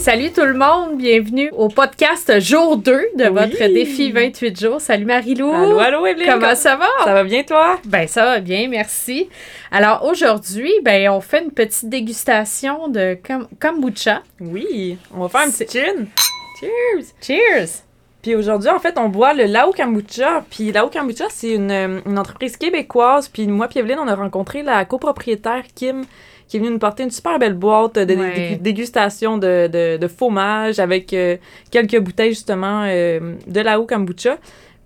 Salut tout le monde! Bienvenue au podcast jour 2 de Oui. votre défi 28 jours. Salut Marilou! Allô, allô, Evelyne! Comment ça va? Ça va bien, toi? Ben ça va bien, merci. Alors aujourd'hui, ben on fait une petite dégustation de kom- kombucha. Oui, on va faire un petit gin. Cheers! Cheers! Puis aujourd'hui, en fait, on boit le Lao Kombucha. Puis Lao Kombucha, c'est une, euh, une entreprise québécoise. Puis moi, puis Evelyne, on a rencontré la copropriétaire Kim, qui est venue nous porter une super belle boîte de Ouais. dégustation de, de, de fromage avec euh, quelques bouteilles, justement, euh, de Lao Kombucha.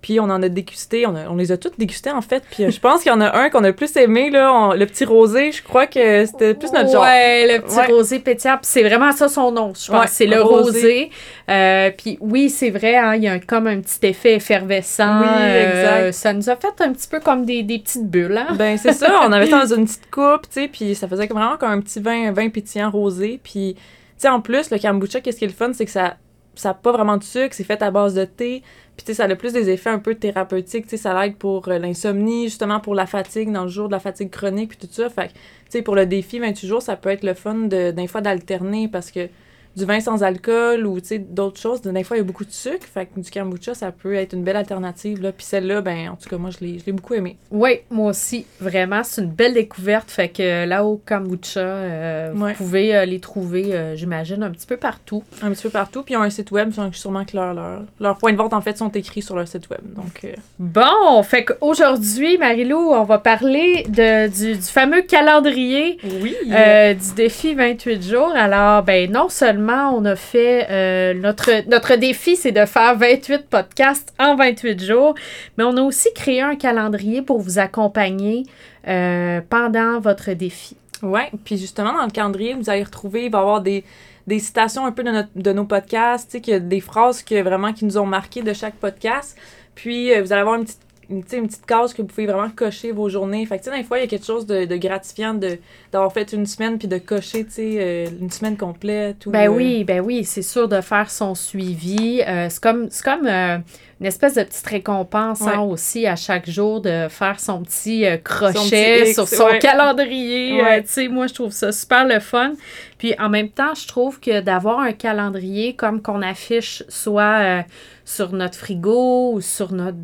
Puis on en a dégusté, on, a- on les a toutes dégustées, en fait. Puis euh, je pense qu'il y en a un qu'on a plus aimé, là, on- le petit rosé. Je crois que c'était plus notre genre. Ouais, le petit Ouais. rosé pétillant. C'est vraiment ça son nom, je pense. Ouais, c'est le rosé. rosé. Euh, puis oui, c'est vrai, hein, il y a un- comme un petit effet effervescent. Oui, Euh, exact. ça nous a fait un petit peu comme des, des petites bulles. Hein? Ben, c'est ça. On avait ça dans une petite coupe, tu sais, puis ça faisait vraiment comme un petit vin, un vin pétillant rosé. Puis, tu sais, en plus, le kombucha, qu'est-ce qui est le fun, c'est que ça ça n'a pas vraiment de sucre, c'est fait à base de thé. Puis, tu sais, ça a plus des effets un peu thérapeutiques. Tu sais, ça l'aide pour euh, l'insomnie, justement pour la fatigue, dans le jour de la fatigue chronique, puis tout ça. Fait que, tu sais, pour le défi 28 jours, ça peut être le fun d'un fois d'alterner parce que du vin sans alcool ou, d'autres choses, des fois, il y a beaucoup de sucre. Fait que du kombucha, ça peut être une belle alternative, là. Puis celle-là, ben, en tout cas, moi, je l'ai, je l'ai beaucoup aimé. Oui, moi aussi. Vraiment, c'est une belle découverte. Fait que là, au kombucha, euh, Ouais. vous pouvez euh, les trouver, euh, j'imagine, un petit peu partout. un petit peu partout. Puis ils ont un site web, donc sûrement que leurs leur, leurs points de vente, en fait, sont écrits sur leur site web. Donc, euh, Bon, fait qu'aujourd'hui, Marilou, on va parler de, du, du fameux calendrier oui. euh, du défi 28 jours. Alors, ben non seulement on a fait euh, notre, notre défi, c'est de faire 28 podcasts en 28 jours, mais on a aussi créé un calendrier pour vous accompagner euh, pendant votre défi. ouais. Puis justement, dans le calendrier, vous allez retrouver, il va y avoir des, des citations un peu de, notre, de nos podcasts, des phrases que, vraiment qui nous ont marqué de chaque podcast. Puis euh, vous allez avoir une petite une, une petite case que vous pouvez vraiment cocher vos journées. Fait que, tu sais, des fois, il y a quelque chose de, de gratifiant de, d'avoir fait une semaine puis de cocher, tu sais, euh, une semaine complète. Ou, Ben euh, oui, ben oui, c'est sûr de faire son suivi. Euh, c'est comme, c'est comme euh, une espèce de petite récompense hein, aussi à chaque jour de faire son petit euh, crochet petit X, sur son ouais. calendrier. Ouais. Euh, tu sais, moi, je trouve ça super le fun. Puis en même temps, je trouve que d'avoir un calendrier comme qu'on affiche soit euh, sur notre frigo ou sur notre,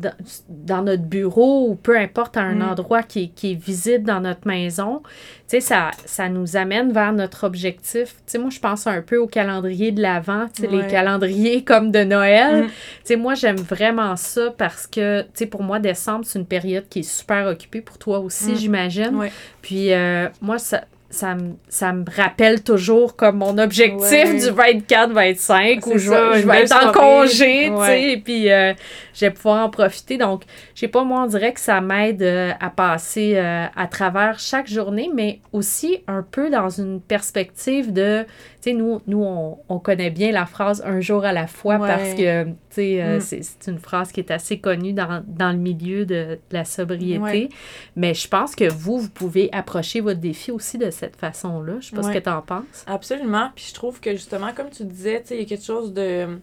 dans notre bureau ou peu importe à un Mm. endroit qui, est- qui est visible dans notre maison, tu sais, ça, ça nous amène vers notre objectif. Tu sais, moi, je pense un peu au calendrier de l'Avent, tu sais, les calendriers comme de Noël. Mm. Tu sais, moi, j'aime vraiment ça parce que, tu sais, pour moi, décembre, c'est une période qui est super occupée pour toi aussi, Mm. j'imagine. Ouais. Puis, euh, moi, ça. Ça me, ça me rappelle toujours comme mon objectif Ouais. du 24-25 où C'est je, ça, je vais être en congé, tu sais, et puis euh, je vais pouvoir en profiter. Donc, je sais pas, moi, on dirait que ça m'aide euh, à passer euh, à travers chaque journée, mais aussi un peu dans une perspective de, tu sais, nous, nous on, on connaît bien la phrase un jour à la fois Ouais. parce que, tu sais, euh, Mm. c'est c'est une phrase qui est assez connue dans, dans le milieu de, de la sobriété. Ouais. Mais je pense que vous, vous pouvez approcher votre défi aussi de cette façon-là. Je sais pas Ouais. ce que tu en penses. Absolument. Puis je trouve que justement, comme tu disais, tu sais, il y a quelque chose de.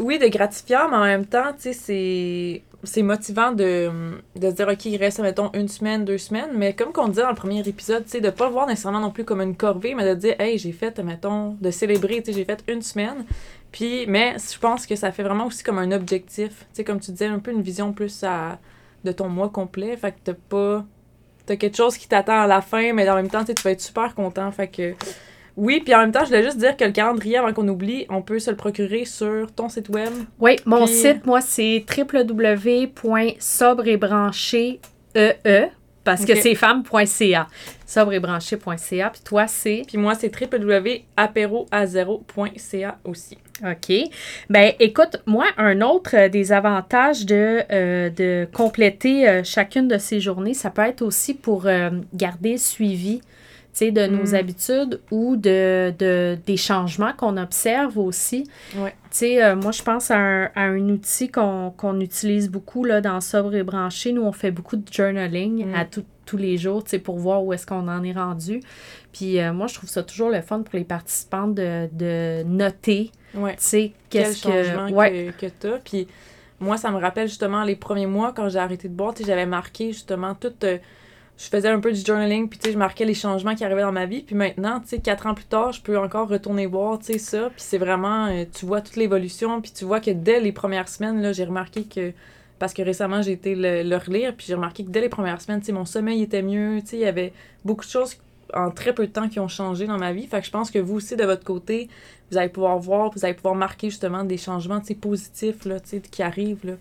Oui, de gratifiant, mais en même temps, tu sais, c'est. C'est motivant de, de se dire, OK, il reste, mettons, une semaine, deux semaines. Mais comme qu'on disait dans le premier épisode, tu sais, de pas voir nécessairement non plus comme une corvée, mais de dire, hey, j'ai fait, mettons, de célébrer, tu sais, j'ai fait une semaine. Puis, mais je pense que ça fait vraiment aussi comme un objectif. Tu sais, comme tu disais, un peu une vision plus à, de ton mois complet. Fait que t'as pas. T'as quelque chose qui t'attend à la fin, mais en même temps, tu vas être super content. Fait que. Oui, puis en même temps, je voulais juste dire que le calendrier, avant qu'on oublie, on peut se le procurer sur ton site web. Oui, mon Puis- site, moi, c'est www.sobreetbranché EE parce que c'est femme.ca. Sobreetbranché.ca. Puis toi, c'est? Puis moi, c'est www.apéroazero.ca aussi. OK. Ben, écoute, moi, un autre euh, des avantages de, euh, de compléter euh, chacune de ces journées, ça peut être aussi pour garder suivi. Sais, de nos Mm. habitudes ou de, de, des changements qu'on observe aussi. Ouais. Tu sais, euh, moi, je pense à un, à un outil qu'on qu'on utilise beaucoup là, dans Sobre et Branché. Nous, on fait beaucoup de journaling Mm. à tout- tous les jours, tu sais, pour voir où est-ce qu'on en est rendu. Puis euh, moi, je trouve ça toujours le fun pour les participants de, de noter, Ouais. tu sais, qu'est-ce que... Ouais, que, que t'as. Puis moi, ça me rappelle justement les premiers mois quand j'ai arrêté de boire, tu sais, j'avais marqué justement tout. euh, je faisais un peu du journaling, puis tu sais, je marquais les changements qui arrivaient dans ma vie. Puis maintenant, tu sais, quatre ans plus tard, je peux encore retourner voir, tu sais, ça. Puis c'est vraiment, euh, tu vois toute l'évolution, puis tu vois que dès les premières semaines, là, j'ai remarqué que, parce que récemment, j'ai été le, relire, puis j'ai remarqué que dès les premières semaines, tu sais, mon sommeil était mieux, tu sais, il y avait beaucoup de choses en très peu de temps qui ont changé dans ma vie. Fait que je pense que vous aussi, de votre côté, vous allez pouvoir voir, vous allez pouvoir marquer justement des changements, tu sais, positifs, là, tu sais, qui arrivent, là.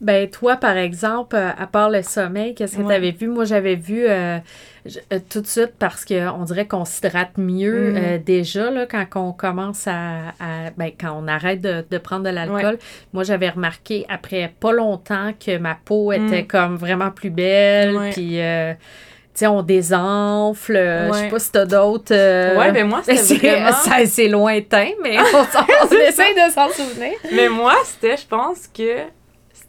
Ben, toi, par exemple, euh, à part le sommeil, qu'est-ce que Ouais. tu avais vu? Moi, j'avais vu euh, je- euh, tout de suite parce qu'on dirait qu'on s'hydrate mieux Mm. euh, déjà là, quand on commence à. à- ben, quand on arrête de, de prendre de l'alcool. Moi, j'avais remarqué après pas longtemps que ma peau était Mm. comme vraiment plus belle. Ouais. Puis, euh, tu sais, on désenfle. Je sais pas si t'as d'autres. euh, Ouais, ben moi, c'était c'est vraiment... ça, c'est lointain, mais on, on essaie de s'en souvenir. Mais moi, c'était, je pense que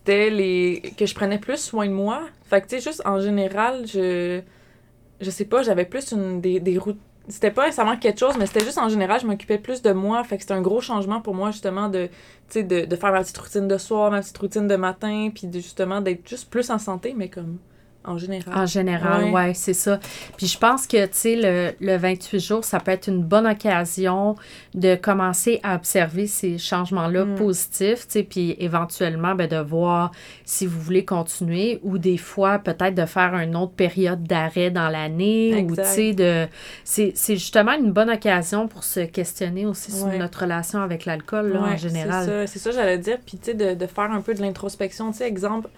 c'était les. que je prenais plus soin de moi. Fait que, tu sais, juste en général, je. Je sais pas, j'avais plus une, des, des routes. C'était pas nécessairement quelque chose, mais c'était juste en général, je m'occupais plus de moi. Fait que c'était un gros changement pour moi, justement, de, de, de faire ma petite routine de soir, ma petite routine de matin, puis justement d'être juste plus en santé, mais comme en général. En général, Ouais. ouais, c'est ça. Puis je pense que, tu sais, le, le 28 jours, ça peut être une bonne occasion de commencer à observer ces changements-là Mm. positifs, tu sais, puis éventuellement, ben, de voir si vous voulez continuer ou des fois, peut-être de faire une autre période d'arrêt dans l'année ou, tu sais, de... C'est justement une bonne occasion pour se questionner aussi sur notre relation avec l'alcool, là, en général. C'est ça, ça j'allais dire. Puis, tu sais, de, de faire un peu de l'introspection. Tu sais, exemple,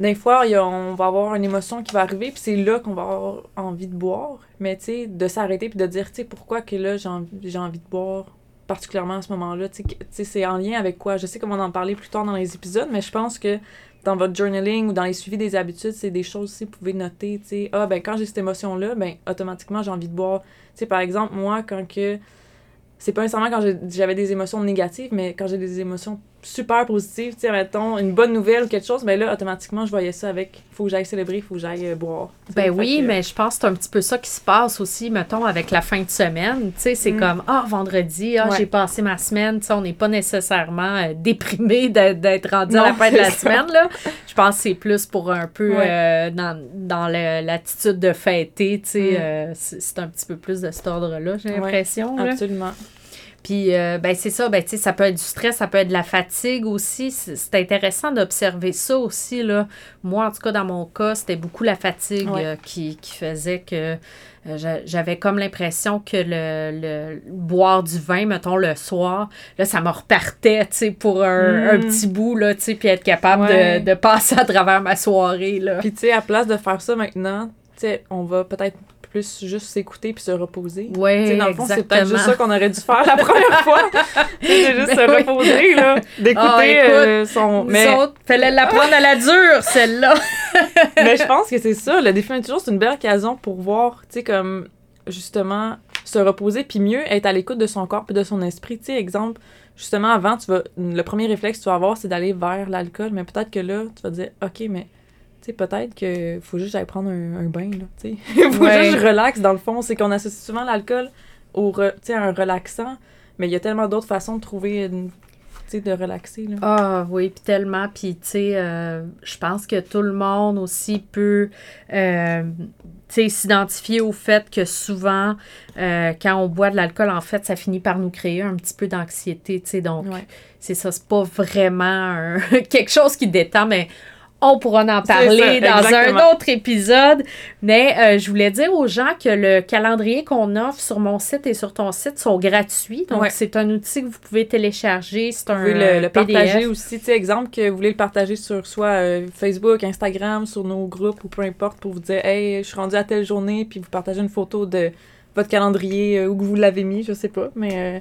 des fois, on va avoir une émotion qui va arriver, puis c'est là qu'on va avoir envie de boire. Mais, tu sais, de s'arrêter puis de dire, tu sais, pourquoi que là, j'ai envie, envie de boire, particulièrement à ce moment-là? Tu sais, c'est en lien avec quoi? Je sais qu'on va en parler plus tard dans les épisodes, mais je pense que dans votre journaling ou dans les suivis des habitudes, c'est des choses aussi que vous pouvez noter, tu sais, ah, ben, quand j'ai cette émotion-là, ben, automatiquement, j'ai envie de boire. Tu sais, par exemple, moi, quand que c'est pas nécessairement quand j'avais des émotions négatives, mais quand j'ai des émotions super positives, tu sais, mettons, une bonne nouvelle ou quelque chose, mais là, automatiquement, je voyais ça avec faut que j'aille célébrer, faut que j'aille euh, boire. Ben oui, que- mais je pense que c'est un petit peu ça qui se passe aussi, mettons, avec la fin de semaine. Tu sais, c'est Mm. comme, ah, vendredi, ah, Ouais. j'ai passé ma semaine. Tu sais, on n'est pas nécessairement euh, déprimé d'être rendu à la fin de la ça. semaine, là. Je pense que c'est plus pour un peu Ouais. euh, dans, dans le- l'attitude de fêter, tu sais. Mm. euh, c'est un petit peu plus de cet ordre-là, j'ai Ouais, l'impression. là. Puis, euh, ben, c'est ça, ben, tu sais, ça peut être du stress, ça peut être de la fatigue aussi. C'est intéressant d'observer ça aussi, là. Moi, en tout cas, dans mon cas, c'était beaucoup la fatigue Ouais. euh, qui, qui faisait que euh, j'a- j'avais comme l'impression que le, le- boire du vin, mettons, le soir, là, ça me repartait, tu sais, pour un, Mm. un petit bout, là, tu sais, puis être capable Ouais. de, de passer à travers ma soirée, là. Puis, tu sais, à place de faire ça maintenant, tu sais, on va peut-être plus juste s'écouter puis se reposer. Oui, Tu sais, dans le fond, c'est peut-être juste ça qu'on aurait dû faire la première fois. c'est juste Ben se oui. reposer, là. D'écouter Ah, écoute, euh, son. Mais, autres, fallait la prendre à la dure, celle-là. mais je pense que c'est ça. Le défi 28 jours, c'est une belle occasion pour voir, tu sais, comme, justement, se reposer puis mieux être à l'écoute de son corps puis de son esprit. Tu sais, exemple, justement, avant, tu vas. Le premier réflexe que tu vas avoir, c'est d'aller vers l'alcool, mais peut-être que là, tu vas te dire, OK, mais. Sais, peut-être que faut juste j'aille prendre un, un bain, là, tu sais. faut Ouais. juste que je relaxe, dans le fond. C'est qu'on associe souvent l'alcool au re- tu sais, à un relaxant, mais il y a tellement d'autres façons de trouver une... tu sais, de relaxer, là. Ah oui, puis tellement. Puis, tu sais, euh, je pense que tout le monde aussi peut, euh, tu sais, s'identifier au fait que souvent, euh, quand on boit de l'alcool, en fait, ça finit par nous créer un petit peu d'anxiété, tu sais. Donc, Ouais. c'est ça, c'est pas vraiment un- quelque chose qui détend, mais on pourra en parler ça, dans un autre épisode. Mais euh, je voulais dire aux gens que le calendrier qu'on offre sur mon site et sur ton site sont gratuits. Donc, Ouais. c'est un outil que vous pouvez télécharger. C'est Vous un pouvez le, le PDF. partager aussi, tu exemple que vous voulez le partager sur soit euh, Facebook, Instagram, sur nos groupes ou peu importe pour vous dire « Hey, je suis rendu à telle journée », puis vous partagez une photo de votre calendrier euh, où que vous l'avez mis, je sais pas, mais euh,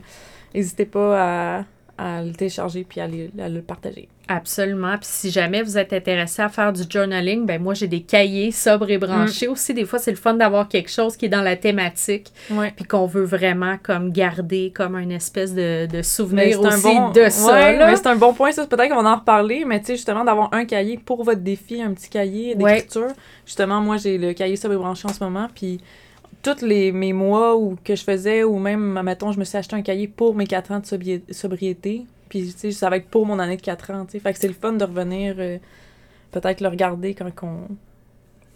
n'hésitez pas à, à le télécharger puis à le partager. Absolument. Puis si jamais vous êtes intéressé à faire du journaling, ben moi j'ai des cahiers sobres et branchés aussi. Des fois, c'est le fun d'avoir quelque chose qui est dans la thématique, Ouais. puis qu'on veut vraiment comme garder comme une espèce de, de souvenir aussi bon- de ça. ouais, là. mais c'est un bon point, ça. Peut-être qu'on va en reparler, mais tu sais, justement, d'avoir un cahier pour votre défi, un petit cahier Ouais. d'écriture. Justement, moi, j'ai le cahier sobre et branché en ce moment, puis tous les, mes mois où, que je faisais, ou même, mettons, je me suis acheté un cahier pour mes 4 ans de sobri- sobriété, puis tu sais, ça va être pour mon année de 4 ans, tu sais. Fait que c'est le fun de revenir, euh, peut-être le regarder quand on...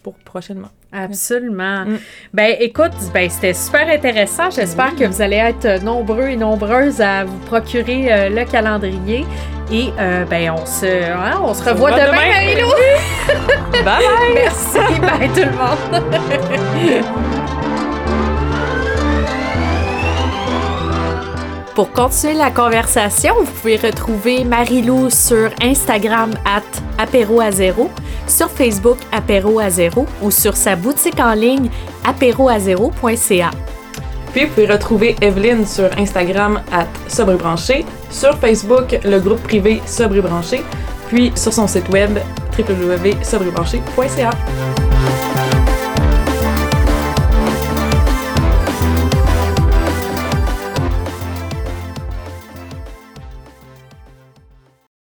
pour prochainement. Absolument. Mm. Ben écoute, ben c'était super intéressant. J'espère que vous allez être nombreux et nombreuses à vous procurer euh, le calendrier. Et euh, ben on se, hein, on se revoit revoit demain, demain. Marie-Lou. Bye bye! Merci, bye tout le monde. Pour continuer la conversation, vous pouvez retrouver Marie-Lou sur Instagram at apéro sur Facebook apéro ou sur sa boutique en ligne apéroazéro.ca. Puis vous pouvez retrouver Evelyne sur Instagram à Sobre et Branché, sur Facebook le groupe privé Sobre Branché, puis sur son site web www.sobrebranché.ca.